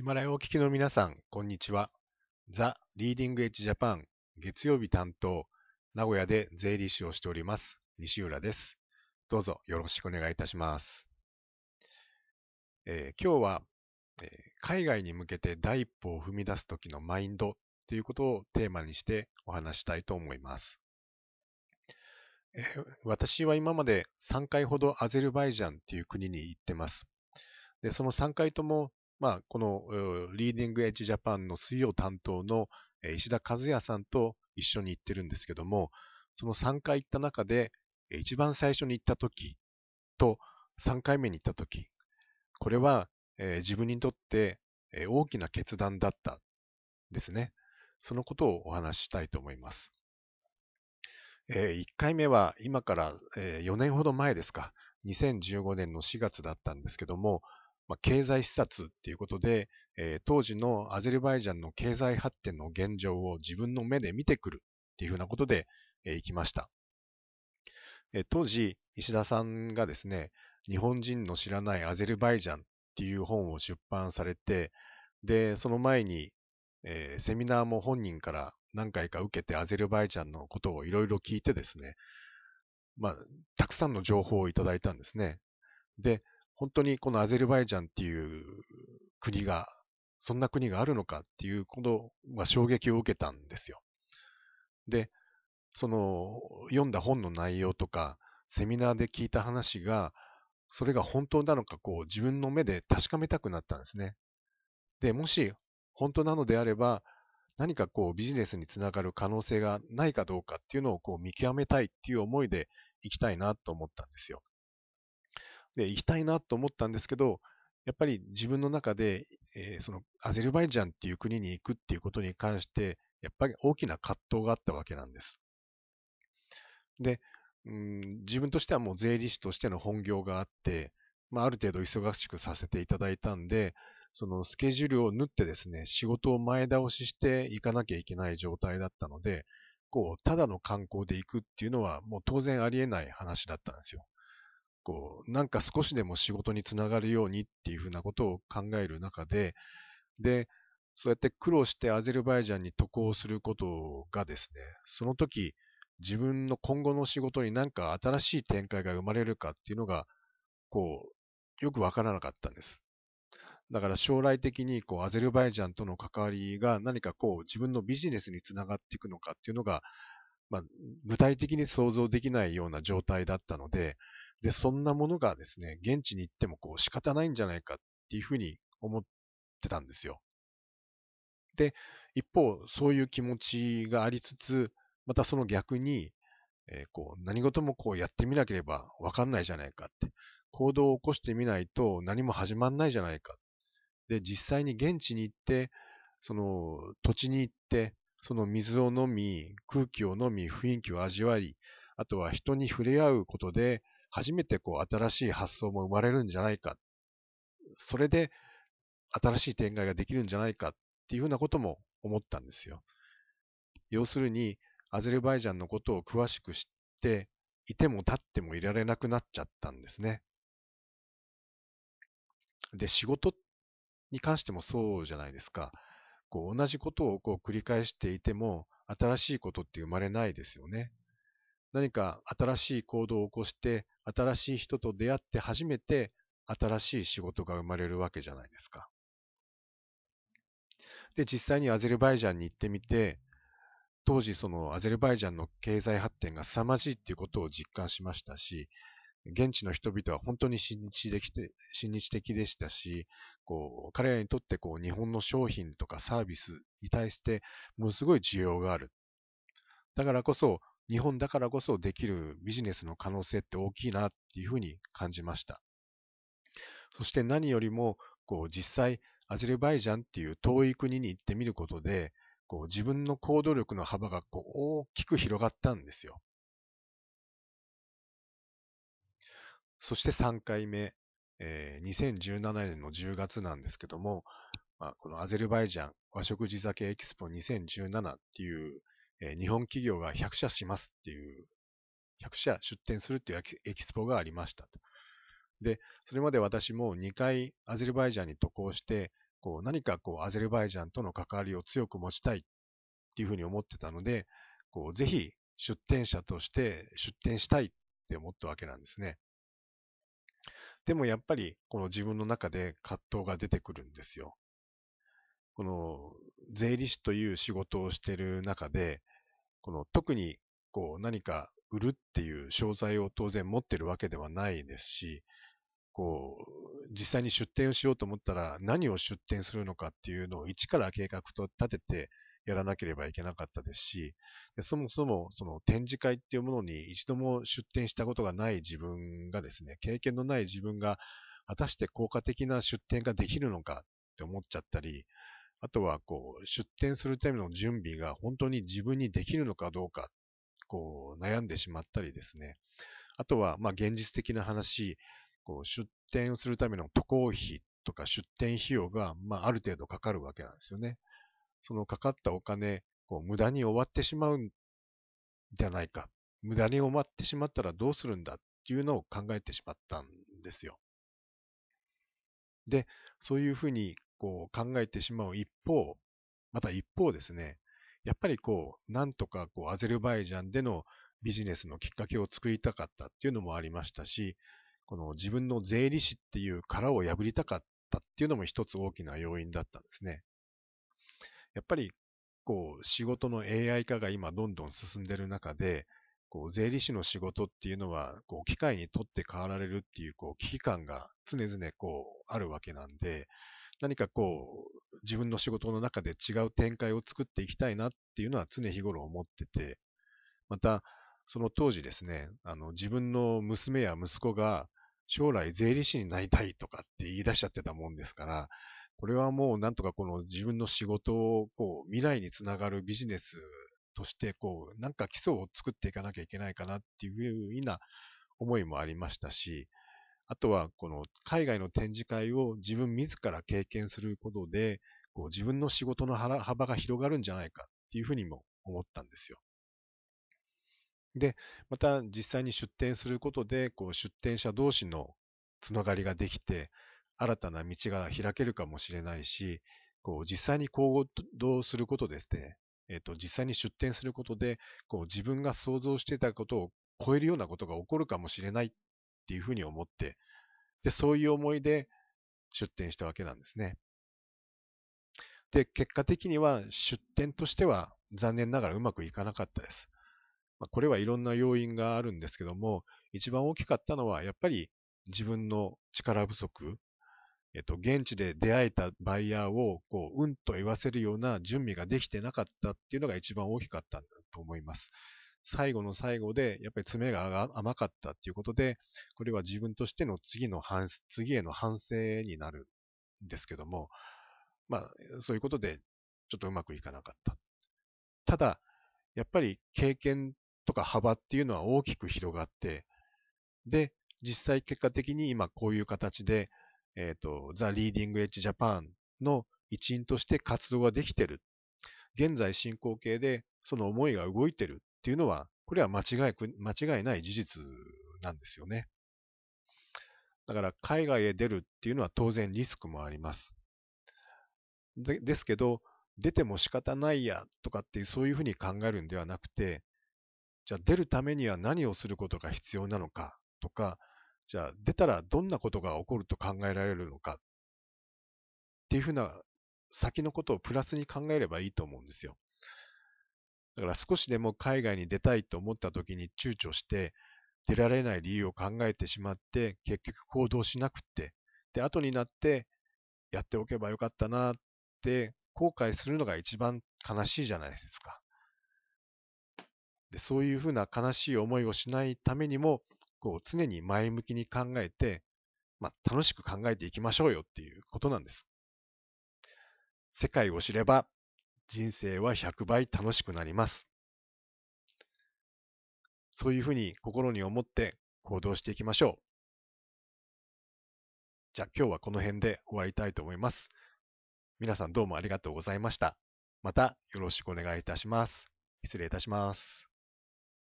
ヒマラヤをお聞きの皆さん、こんにちは。ザ・リーディングエッジジャパン月曜日担当、名古屋で税理士をしております、西浦です。どうぞよろしくお願いいたします。えー、今日は、えー、海外に向けて第一歩を踏み出す時のマインドということをテーマにしてお話したいと思います。えー、私は今まで3回ほどアゼルバイジャンという国に行ってます。で、その3回ともまあ、このリーディングエッジジャパンの水曜担当の石田和也さんと一緒に行ってるんですけども、その3回行った中で、一番最初に行った時と3回目に行った時、これは、自分にとって、大きな決断だったですね。そのことをお話ししたいと思います。えー、1回目は今から、え4年ほど前ですか、2015年の4月だったんですけども、まあ、経済視察っていうことで、えー、当時のアゼルバイジャンの経済発展の現状を自分の目で見てくるっていうふうなことで、えー、行きました。えー、当時、石田さんがですね、日本人の知らないアゼルバイジャンっていう本を出版されて、で、その前に、えー、セミナーも本人から何回か受けてアゼルバイジャンのことをいろいろ聞いてですね、まあ、たくさんの情報をいただいたんですね。で、本当にこのアゼルバイジャンっていう国が、そんな国があるのかっていうことは衝撃を受けたんですよ。で、その読んだ本の内容とか、セミナーで聞いた話が、それが本当なのか、こう自分の目で確かめたくなったんですね。で、もし本当なのであれば、何かこうビジネスにつながる可能性がないかどうかっていうのをこう見極めたいっていう思いで行きたいなと思ったんですよ。で、行きたいなと思ったんですけど、やっぱり自分の中で、えー、そのアゼルバイジャンっていう国に行くっていうことに関して、やっぱり大きな葛藤があったわけなんです。で、うん、自分としてはもう税理士としての本業があって、まあ、ある程度忙しくさせていただいたんで、そのスケジュールを縫ってですね、仕事を前倒ししていかなきゃいけない状態だったので、こう、ただの観光で行くっていうのはもう当然ありえない話だったんですよ。こう、なんか少しでも仕事につながるようにっていうふうなことを考える中で、で、そうやって苦労してアゼルバイジャンに渡航することがですね、その時、自分の今後の仕事に何か新しい展開が生まれるかっていうのが、こう、よくわからなかったんです。だから将来的にこうアゼルバイジャンとの関わりが何かこう自分のビジネスにつながっていくのかっていうのが、まあ、具体的に想像できないような状態だったので、で、そんなものがですね、現地に行ってもこう仕方ないんじゃないかっていうふうに思ってたんですよ。で、一方、そういう気持ちがありつつ、またその逆に、えー、こう何事もこうやってみなければわかんないじゃないかって、行動を起こしてみないと何も始まんないじゃないか。で、実際に現地に行って、その土地に行って、その水を飲み、空気を飲み、雰囲気を味わい、あとは人に触れ合うことで、初めてこう新しい発想も生まれるんじゃないか。それで新しい展開ができるんじゃないかっていうふうなことも思ったんですよ。要するに、アゼルバイジャンのことを詳しく知って、いても立ってもいられなくなっちゃったんですね。で、仕事に関してもそうじゃないですか。こう同じことをこう繰り返していても、新しいことって生まれないですよね。何か新しい行動を起こして、新しい人と出会って初めて新しい仕事が生まれるわけじゃないですか。で、実際にアゼルバイジャンに行ってみて、当時そのアゼルバイジャンの経済発展が凄まじいっていうことを実感しましたし、現地の人々は本当に親日的で親日的でしたし、こう彼らにとってこう日本の商品とかサービスに対してものすごい需要がある。だからこそ日本だからこそできるビジネスの可能性って大きいなっていうふうに感じました。そして何よりも、こう実際アゼルバイジャンっていう遠い国に行ってみることで、こう自分の行動力の幅がこう大きく広がったんですよ。そして3回目、えー、2017年の10月なんですけども、まあ、このアゼルバイジャン和食地酒エキスポ2017っていうえ日本企業が100社しますっていう、100社出展するっていうエキスポがありましたと。で、それまで私も2回アゼルバイジャンに渡航して、こう何かこうアゼルバイジャンとの関わりを強く持ちたいっていうふうに思ってたので、こうぜひ出店者として出店したいって思ったわけなんですね。でもやっぱりこの自分の中で葛藤が出てくるんですよ。この税理士という仕事をしている中で、この特にこう何か売るっていう商材を当然持ってるわけではないですし、こう、実際に出店をしようと思ったら何を出店するのかっていうのを一から計画と立ててやらなければいけなかったですし、でそもそもその展示会っていうものに一度も出展したことがない自分がですね、経験のない自分が果たして効果的な出展ができるのかって思っちゃったり、あとはこう出展するための準備が本当に自分にできるのかどうか、こう悩んでしまったりですね。あとはまあ現実的な話、こう出展をするための渡航費とか出展費用がまあある程度かかるわけなんですよね。そのかかったお金、こう無駄に終わってしまうんじゃないか。無駄に終わってしまったらどうするんだっていうのを考えてしまったんですよ。で、そういうふうにこう考えてしまう一方、また一方ですね、やっぱりこう、なんとかこうアゼルバイジャンでのビジネスのきっかけを作りたかったっていうのもありましたし、この自分の税理士っていう殻を破りたかったっていうのも一つ大きな要因だったんですね。やっぱり、こう、仕事の AI 化が今どんどん進んでる中で、こう、税理士の仕事っていうのは、こう、機械にとって変わられるっていう、こう、危機感が常々、こう、あるわけなんで、何かこう、自分の仕事の中で違う展開を作っていきたいなっていうのは常日頃思ってて、また、その当時ですね、あの、自分の娘や息子が将来税理士になりたいとかって言い出しちゃってたもんですから、これはもうなんとかこの自分の仕事をこう未来につながるビジネスとしてこうなんか基礎を作っていかなきゃいけないかなっていうような思いもありましたし、あとはこの海外の展示会を自分自ら経験することで、こう自分の仕事の幅が広がるんじゃないかっていうふうにも思ったんですよ。で、また実際に出展することで、こう出展者同士のつながりができて、新たな道が開けるかもしれないし、こう実際に行動することですね、えっ、と、実際に出展することで、こう自分が想像していたことを超えるようなことが起こるかもしれないていうふうに思って、で、そういう思いで出展したわけなんですね。で、結果的には出展としては残念ながらうまくいかなかったです。まあ、これはいろんな要因があるんですけども、一番大きかったのはやっぱり自分の力不足、えっと、現地で出会えたバイヤーを、こう、うんと言わせるような準備ができてなかったっていうのが一番大きかったんだと思います。最後の最後で、やっぱり詰めが甘かったっていうことで、これは自分としての次の反、次への反省になるんですけども、まあ、そういうことで、ちょっとうまくいかなかった。ただ、やっぱり経験とか幅っていうのは大きく広がって、で、実際結果的に今こういう形で、えっ、ー、と、ザ・リーディング・エッジ・ジャパンの一員として活動ができてる。現在進行形でその思いが動いてるっていうのは、これは間違い間違いない事実なんですよね。だから海外へ出るっていうのは当然リスクもあります。でですけど、出ても仕方ないやとかっていうそういうふうに考えるんではなくて、じゃあ出るためには何をすることが必要なのかとか、じゃあ出たらどんなことが起こると考えられるのかっていうふうな先のことをプラスに考えればいいと思うんですよ。だから少しでも海外に出たいと思った時に躊躇して出られない理由を考えてしまって結局行動しなくってで後になってやっておけばよかったなって後悔するのが一番悲しいじゃないですか。でそういうふうな悲しい思いをしないためにもこう常に前向きに考えて、まあ、楽しく考えていきましょうよっていうことなんです。世界を知れば人生は100倍楽しくなります。そういうふうに心に思って行動していきましょう。じゃあ今日はこの辺で終わりたいと思います。皆さんどうもありがとうございました。またよろしくお願いいたします。失礼いたします。